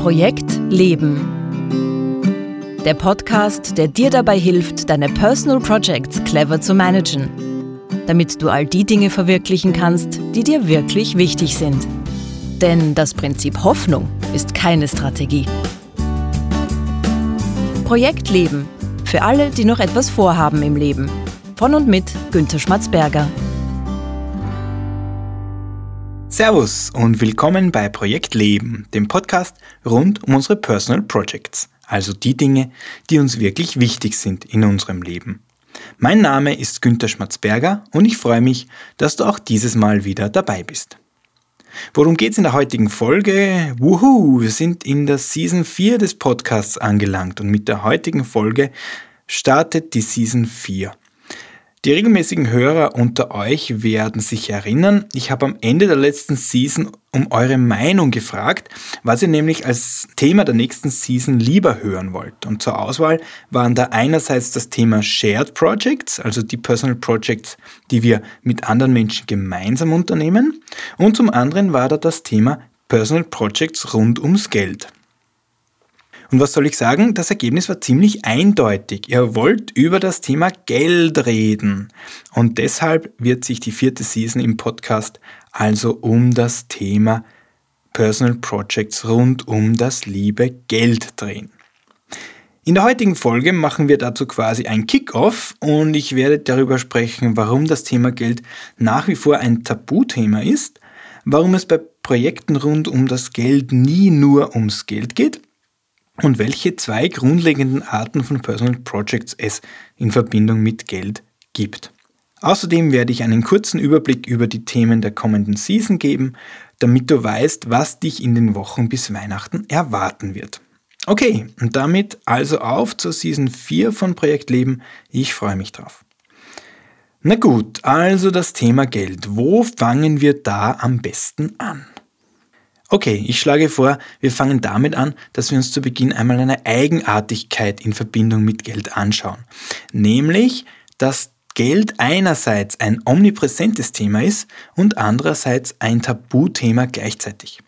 Projekt Leben. Der Podcast, der dir dabei hilft, deine Personal Projects clever zu managen, damit du all die Dinge verwirklichen kannst, die dir wirklich wichtig sind. Denn das Prinzip Hoffnung ist keine Strategie. Projekt Leben. Für alle, die noch etwas vorhaben im Leben. Von und mit Günter Schmatzberger. Servus und willkommen bei Projekt Leben, dem Podcast rund um unsere Personal Projects, also die Dinge, die uns wirklich wichtig sind in unserem Leben. Mein Name ist Günter Schmatzberger und ich freue mich, dass du auch dieses Mal wieder dabei bist. Worum geht es in der heutigen Folge? Wuhu, wir sind in der Season 4 des Podcasts angelangt und mit der heutigen Folge startet die Season 4. Die regelmäßigen Hörer unter euch werden sich erinnern, ich habe am Ende der letzten Season um eure Meinung gefragt, was ihr nämlich als Thema der nächsten Season lieber hören wollt. Und zur Auswahl waren da einerseits das Thema Shared Projects, also die Personal Projects, die wir mit anderen Menschen gemeinsam unternehmen. Und zum anderen war da das Thema Personal Projects rund ums Geld. Und was soll ich sagen? Das Ergebnis war ziemlich eindeutig. Ihr wollt über das Thema Geld reden. Und deshalb wird sich die vierte Season im Podcast also um das Thema Personal Projects rund um das liebe Geld drehen. In der heutigen Folge machen wir dazu quasi ein Kick-off und ich werde darüber sprechen, warum das Thema Geld nach wie vor ein Tabuthema ist, warum es bei Projekten rund um das Geld nie nur ums Geld geht und welche zwei grundlegenden Arten von Personal Projects es in Verbindung mit Geld gibt. Außerdem werde ich einen kurzen Überblick über die Themen der kommenden Season geben, damit du weißt, was dich in den Wochen bis Weihnachten erwarten wird. Okay, und damit also auf zur Season 4 von Projekt Leben. Ich freue mich drauf. Na gut, also das Thema Geld. Wo fangen wir da am besten an? Okay, ich schlage vor, wir fangen damit an, dass wir uns zu Beginn einmal eine Eigenartigkeit in Verbindung mit Geld anschauen. Nämlich, dass Geld einerseits ein omnipräsentes Thema ist und andererseits ein Tabuthema gleichzeitig.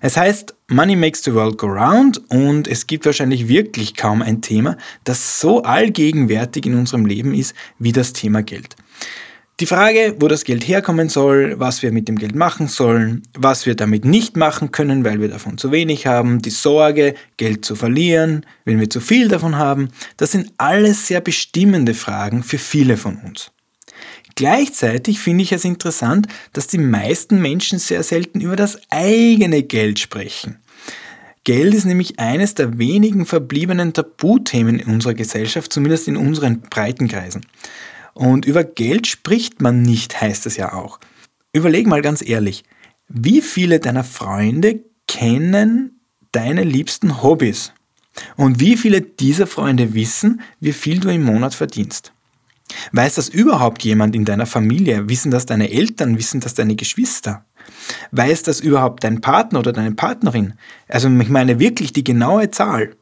Es heißt, Money makes the world go round und es gibt wahrscheinlich wirklich kaum ein Thema, das so allgegenwärtig in unserem Leben ist wie das Thema Geld. Die Frage, wo das Geld herkommen soll, was wir mit dem Geld machen sollen, was wir damit nicht machen können, weil wir davon zu wenig haben, die Sorge, Geld zu verlieren, wenn wir zu viel davon haben, das sind alles sehr bestimmende Fragen für viele von uns. Gleichzeitig finde ich es interessant, dass die meisten Menschen sehr selten über das eigene Geld sprechen. Geld ist nämlich eines der wenigen verbliebenen Tabuthemen in unserer Gesellschaft, zumindest in unseren Breitenkreisen. Und über Geld spricht man nicht, heißt es ja auch. Überleg mal ganz ehrlich, wie viele deiner Freunde kennen deine liebsten Hobbys? Und wie viele dieser Freunde wissen, wie viel du im Monat verdienst? Weiß das überhaupt jemand in deiner Familie? Wissen das deine Eltern? Wissen das deine Geschwister? Weiß das überhaupt dein Partner oder deine Partnerin? Also ich meine wirklich die genaue Zahl.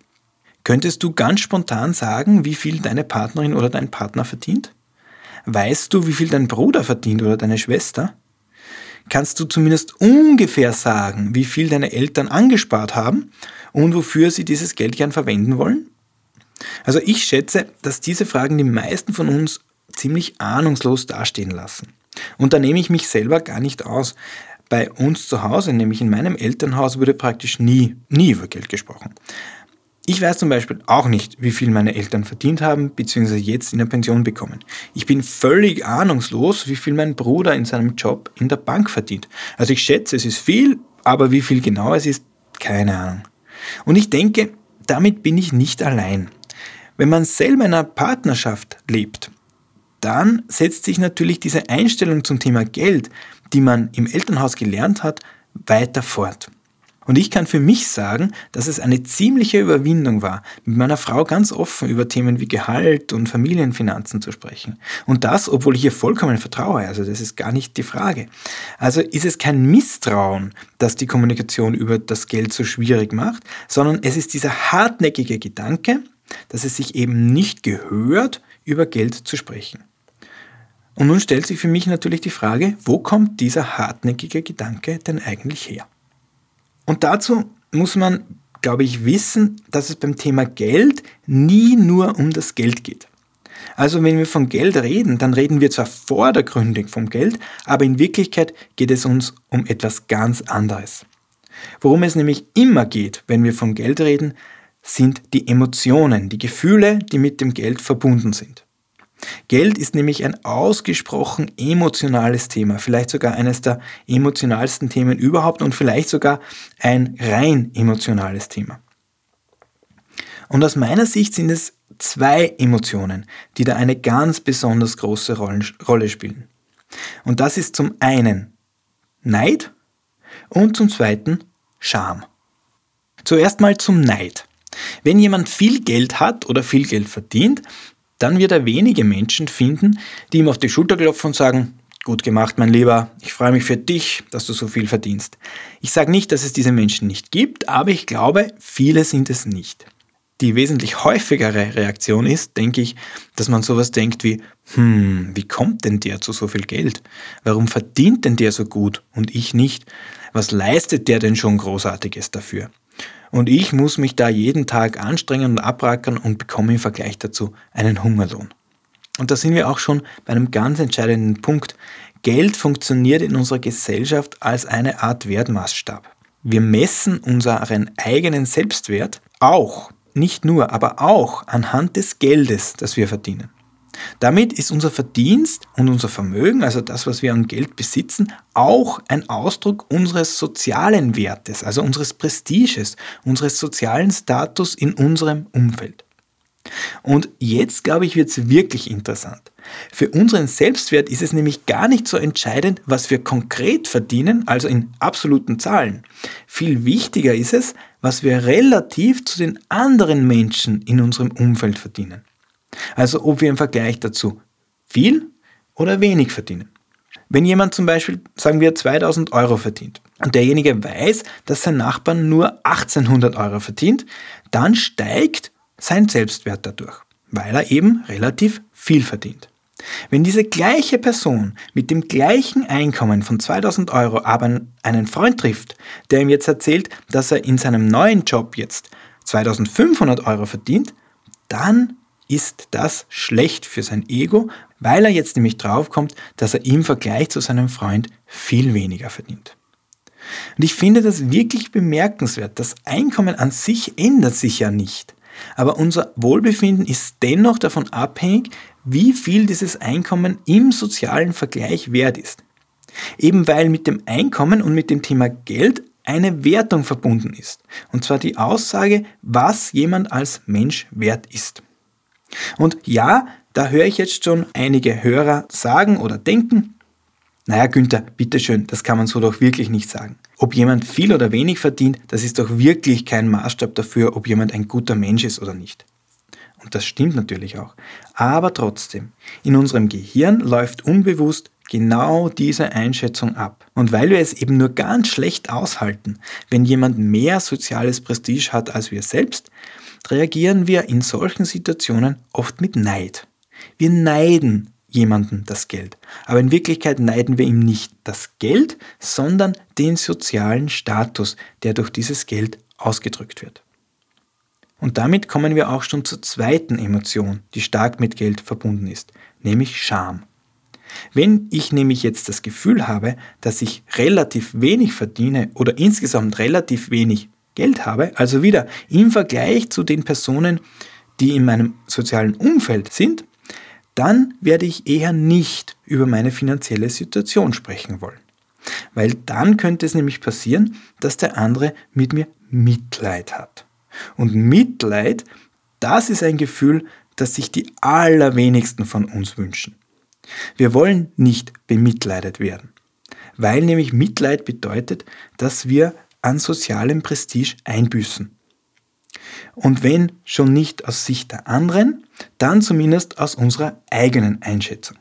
Könntest du ganz spontan sagen, wie viel deine Partnerin oder dein Partner verdient? Weißt du, wie viel dein Bruder verdient oder deine Schwester? Kannst du zumindest ungefähr sagen, wie viel deine Eltern angespart haben und wofür sie dieses Geld gern verwenden wollen? Also ich schätze, dass diese Fragen die meisten von uns ziemlich ahnungslos dastehen lassen. Und da nehme ich mich selber gar nicht aus. Bei uns zu Hause, nämlich in meinem Elternhaus, wurde praktisch nie, nie über Geld gesprochen. Ich weiß zum Beispiel auch nicht, wie viel meine Eltern verdient haben bzw. jetzt in der Pension bekommen. Ich bin völlig ahnungslos, wie viel mein Bruder in seinem Job in der Bank verdient. Also ich schätze, es ist viel, aber wie viel genau es ist, keine Ahnung. Und ich denke, damit bin ich nicht allein. Wenn man selber in einer Partnerschaft lebt, dann setzt sich natürlich diese Einstellung zum Thema Geld, die man im Elternhaus gelernt hat, weiter fort. Und ich kann für mich sagen, dass es eine ziemliche Überwindung war, mit meiner Frau ganz offen über Themen wie Gehalt und Familienfinanzen zu sprechen. Und das, obwohl ich ihr vollkommen vertraue. Also das ist gar nicht die Frage. Also ist es kein Misstrauen, das die Kommunikation über das Geld so schwierig macht, sondern es ist dieser hartnäckige Gedanke, dass es sich eben nicht gehört, über Geld zu sprechen. Und nun stellt sich für mich natürlich die Frage, wo kommt dieser hartnäckige Gedanke denn eigentlich her? Und dazu muss man glaube ich, wissen, dass es beim Thema Geld nie nur um das Geld geht. Also wenn wir von Geld reden, dann reden wir zwar vordergründig vom Geld, aber in Wirklichkeit geht es uns um etwas ganz anderes. Worum es nämlich immer geht, wenn wir von Geld reden, sind die Emotionen, die Gefühle, die mit dem Geld verbunden sind. Geld ist nämlich ein ausgesprochen emotionales Thema, vielleicht sogar eines der emotionalsten Themen überhaupt und vielleicht sogar ein rein emotionales Thema. Und aus meiner Sicht sind es zwei Emotionen, die da eine ganz besonders große Rolle spielen. Und das ist zum einen Neid und zum zweiten Scham. Zuerst mal zum Neid. Wenn jemand viel Geld hat oder viel Geld verdient, dann wird er wenige Menschen finden, die ihm auf die Schulter klopfen und sagen, gut gemacht, mein Lieber, ich freue mich für dich, dass du so viel verdienst. Ich sage nicht, dass es diese Menschen nicht gibt, aber ich glaube, viele sind es nicht. Die wesentlich häufigere Reaktion ist, denke ich, dass man sowas denkt wie, hm, wie kommt denn der zu so viel Geld? Warum verdient denn der so gut und ich nicht? Was leistet der denn schon Großartiges dafür? Und ich muss mich da jeden Tag anstrengen und abrackern und bekomme im Vergleich dazu einen Hungerlohn. Und da sind wir auch schon bei einem ganz entscheidenden Punkt. Geld funktioniert in unserer Gesellschaft als eine Art Wertmaßstab. Wir messen unseren eigenen Selbstwert auch, nicht nur, aber auch anhand des Geldes, das wir verdienen. Damit ist unser Verdienst und unser Vermögen, also das, was wir an Geld besitzen, auch ein Ausdruck unseres sozialen Wertes, also unseres Prestiges, unseres sozialen Status in unserem Umfeld. Und jetzt, glaube ich, wird es wirklich interessant. Für unseren Selbstwert ist es nämlich gar nicht so entscheidend, was wir konkret verdienen, also in absoluten Zahlen. Viel wichtiger ist es, was wir relativ zu den anderen Menschen in unserem Umfeld verdienen. Also ob wir im Vergleich dazu viel oder wenig verdienen. Wenn jemand zum Beispiel, sagen wir, 2000 Euro verdient und derjenige weiß, dass sein Nachbar nur 1800 Euro verdient, dann steigt sein Selbstwert dadurch, weil er eben relativ viel verdient. Wenn diese gleiche Person mit dem gleichen Einkommen von 2000 Euro aber einen Freund trifft, der ihm jetzt erzählt, dass er in seinem neuen Job jetzt 2500 Euro verdient, dann ist das schlecht für sein Ego, weil er jetzt nämlich draufkommt, dass er im Vergleich zu seinem Freund viel weniger verdient. Und ich finde das wirklich bemerkenswert. Das Einkommen an sich ändert sich ja nicht. Aber unser Wohlbefinden ist dennoch davon abhängig, wie viel dieses Einkommen im sozialen Vergleich wert ist. Eben weil mit dem Einkommen und mit dem Thema Geld eine Wertung verbunden ist. Und zwar die Aussage, was jemand als Mensch wert ist. Und ja, da höre ich jetzt schon einige Hörer sagen oder denken, naja Günther, bitteschön, das kann man so doch wirklich nicht sagen. Ob jemand viel oder wenig verdient, das ist doch wirklich kein Maßstab dafür, ob jemand ein guter Mensch ist oder nicht. Und das stimmt natürlich auch. Aber trotzdem, in unserem Gehirn läuft unbewusst genau diese Einschätzung ab. Und weil wir es eben nur ganz schlecht aushalten, wenn jemand mehr soziales Prestige hat als wir selbst, reagieren wir in solchen Situationen oft mit Neid. Wir neiden jemanden das Geld. Aber in Wirklichkeit neiden wir ihm nicht das Geld, sondern den sozialen Status, der durch dieses Geld ausgedrückt wird. Und damit kommen wir auch schon zur zweiten Emotion, die stark mit Geld verbunden ist, nämlich Scham. Wenn ich nämlich jetzt das Gefühl habe, dass ich relativ wenig verdiene oder insgesamt relativ wenig Geld habe, also wieder im Vergleich zu den Personen, die in meinem sozialen Umfeld sind, dann werde ich eher nicht über meine finanzielle Situation sprechen wollen. Weil dann könnte es nämlich passieren, dass der andere mit mir Mitleid hat. Und Mitleid, das ist ein Gefühl, das sich die allerwenigsten von uns wünschen. Wir wollen nicht bemitleidet werden, weil nämlich Mitleid bedeutet, dass wir an sozialem Prestige einbüßen. Und wenn schon nicht aus Sicht der anderen, dann zumindest aus unserer eigenen Einschätzung.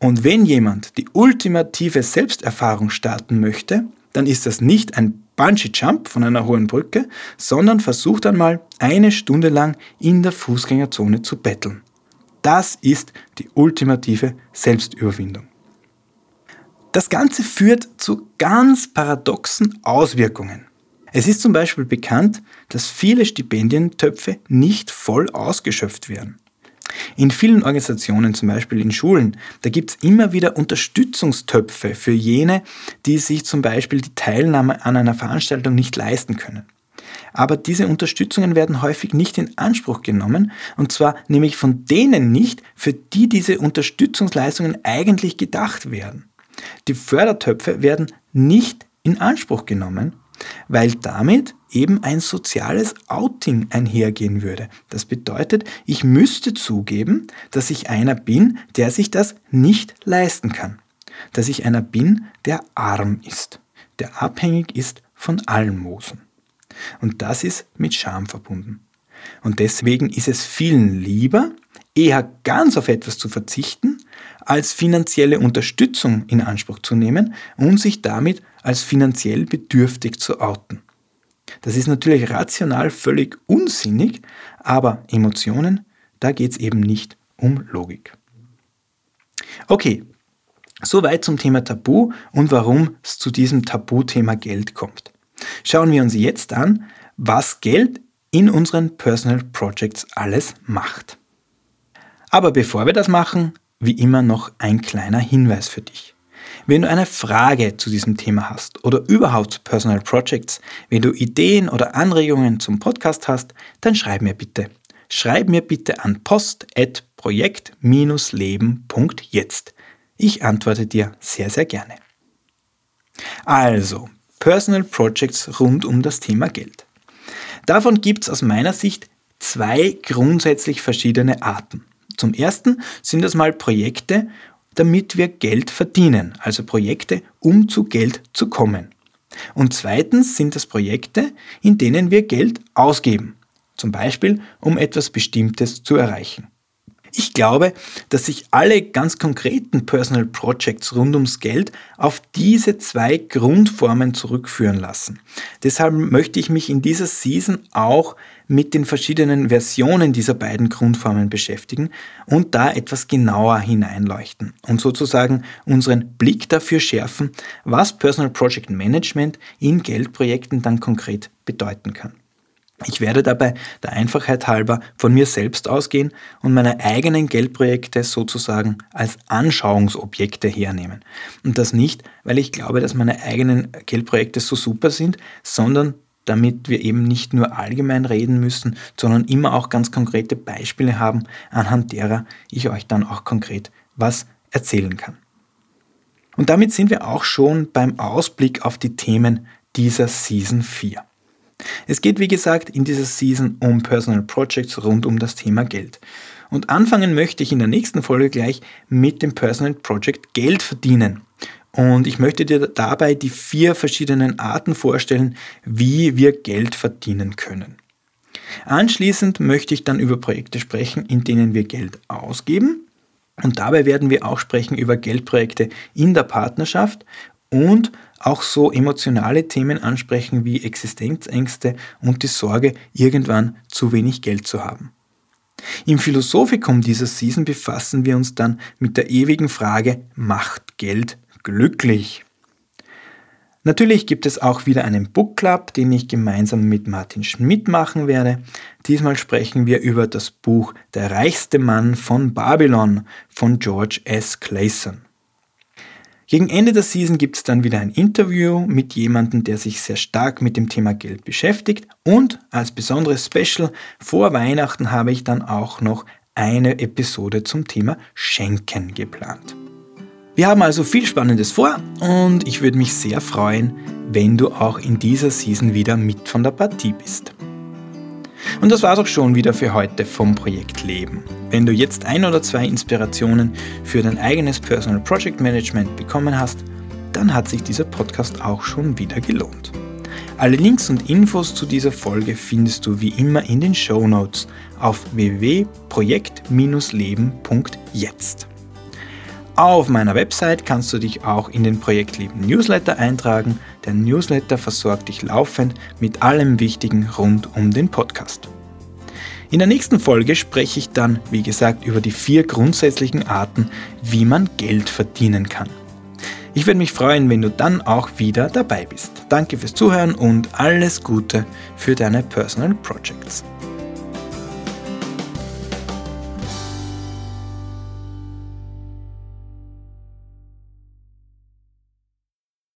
Und wenn jemand die ultimative Selbsterfahrung starten möchte, dann ist das nicht ein Bungee-Jump von einer hohen Brücke, sondern versucht einmal eine Stunde lang in der Fußgängerzone zu betteln. Das ist die ultimative Selbstüberwindung. Das Ganze führt zu ganz paradoxen Auswirkungen. Es ist zum Beispiel bekannt, dass viele Stipendientöpfe nicht voll ausgeschöpft werden. In vielen Organisationen, zum Beispiel in Schulen, da gibt es immer wieder Unterstützungstöpfe für jene, die sich zum Beispiel die Teilnahme an einer Veranstaltung nicht leisten können. Aber diese Unterstützungen werden häufig nicht in Anspruch genommen, und zwar nämlich von denen nicht, für die diese Unterstützungsleistungen eigentlich gedacht werden. Die Fördertöpfe werden nicht in Anspruch genommen, weil damit eben ein soziales Outing einhergehen würde. Das bedeutet, ich müsste zugeben, dass ich einer bin, der sich das nicht leisten kann. Dass ich einer bin, der arm ist, der abhängig ist von Almosen. Und das ist mit Scham verbunden. Und deswegen ist es vielen lieber, eher ganz auf etwas zu verzichten, als finanzielle Unterstützung in Anspruch zu nehmen und sich damit als finanziell bedürftig zu outen. Das ist natürlich rational völlig unsinnig, aber Emotionen, da geht es eben nicht um Logik. Okay, soweit zum Thema Tabu und warum es zu diesem Tabuthema Geld kommt. Schauen wir uns jetzt an, was Geld in unseren Personal Projects alles macht. Aber bevor wir das machen, wie immer noch ein kleiner Hinweis für dich. Wenn du eine Frage zu diesem Thema hast oder überhaupt zu Personal Projects, wenn du Ideen oder Anregungen zum Podcast hast, dann schreib mir bitte. Schreib mir bitte an post.projekt-leben.jetzt. Ich antworte dir sehr, sehr gerne. Also, Personal Projects rund um das Thema Geld. Davon gibt es aus meiner Sicht zwei grundsätzlich verschiedene Arten. Zum ersten sind das mal Projekte, damit wir Geld verdienen, also Projekte, um zu Geld zu kommen. Und zweitens sind das Projekte, in denen wir Geld ausgeben, zum Beispiel um etwas Bestimmtes zu erreichen. Ich glaube, dass sich alle ganz konkreten Personal Projects rund ums Geld auf diese zwei Grundformen zurückführen lassen. Deshalb möchte ich mich in dieser Season auch mit den verschiedenen Versionen dieser beiden Grundformen beschäftigen und da etwas genauer hineinleuchten und sozusagen unseren Blick dafür schärfen, was Personal Project Management in Geldprojekten dann konkret bedeuten kann. Ich werde dabei der Einfachheit halber von mir selbst ausgehen und meine eigenen Geldprojekte sozusagen als Anschauungsobjekte hernehmen. Und das nicht, weil ich glaube, dass meine eigenen Geldprojekte so super sind, sondern damit wir eben nicht nur allgemein reden müssen, sondern immer auch ganz konkrete Beispiele haben, anhand derer ich euch dann auch konkret was erzählen kann. Und damit sind wir auch schon beim Ausblick auf die Themen dieser Season 4. Es geht wie gesagt in dieser Season um Personal Projects rund um das Thema Geld. Und anfangen möchte ich in der nächsten Folge gleich mit dem Personal Project Geld verdienen. Und ich möchte dir dabei die vier verschiedenen Arten vorstellen, wie wir Geld verdienen können. Anschließend möchte ich dann über Projekte sprechen, in denen wir Geld ausgeben. Und dabei werden wir auch sprechen über Geldprojekte in der Partnerschaft und auch so emotionale Themen ansprechen wie Existenzängste und die Sorge, irgendwann zu wenig Geld zu haben. Im Philosophikum dieser Season befassen wir uns dann mit der ewigen Frage, macht Geld glücklich? Natürlich gibt es auch wieder einen Book Club, den ich gemeinsam mit Martin Schmidt machen werde. Diesmal sprechen wir über das Buch Der reichste Mann von Babylon von George S. Clayson. Gegen Ende der Season gibt es dann wieder ein Interview mit jemandem, der sich sehr stark mit dem Thema Geld beschäftigt. Und als besonderes Special vor Weihnachten habe ich dann auch noch eine Episode zum Thema Schenken geplant. Wir haben also viel Spannendes vor und ich würde mich sehr freuen, wenn du auch in dieser Season wieder mit von der Partie bist. Und das war es auch schon wieder für heute vom Projekt Leben. Wenn du jetzt ein oder zwei Inspirationen für dein eigenes Personal Project Management bekommen hast, dann hat sich dieser Podcast auch schon wieder gelohnt. Alle Links und Infos zu dieser Folge findest du wie immer in den Show Notes auf www.projekt-leben.jetzt. Auf meiner Website kannst du dich auch in den Projektleben Newsletter eintragen. Der Newsletter versorgt dich laufend mit allem Wichtigen rund um den Podcast. In der nächsten Folge spreche ich dann, wie gesagt, über die vier grundsätzlichen Arten, wie man Geld verdienen kann. Ich würde mich freuen, wenn du dann auch wieder dabei bist. Danke fürs Zuhören und alles Gute für deine Personal Projects.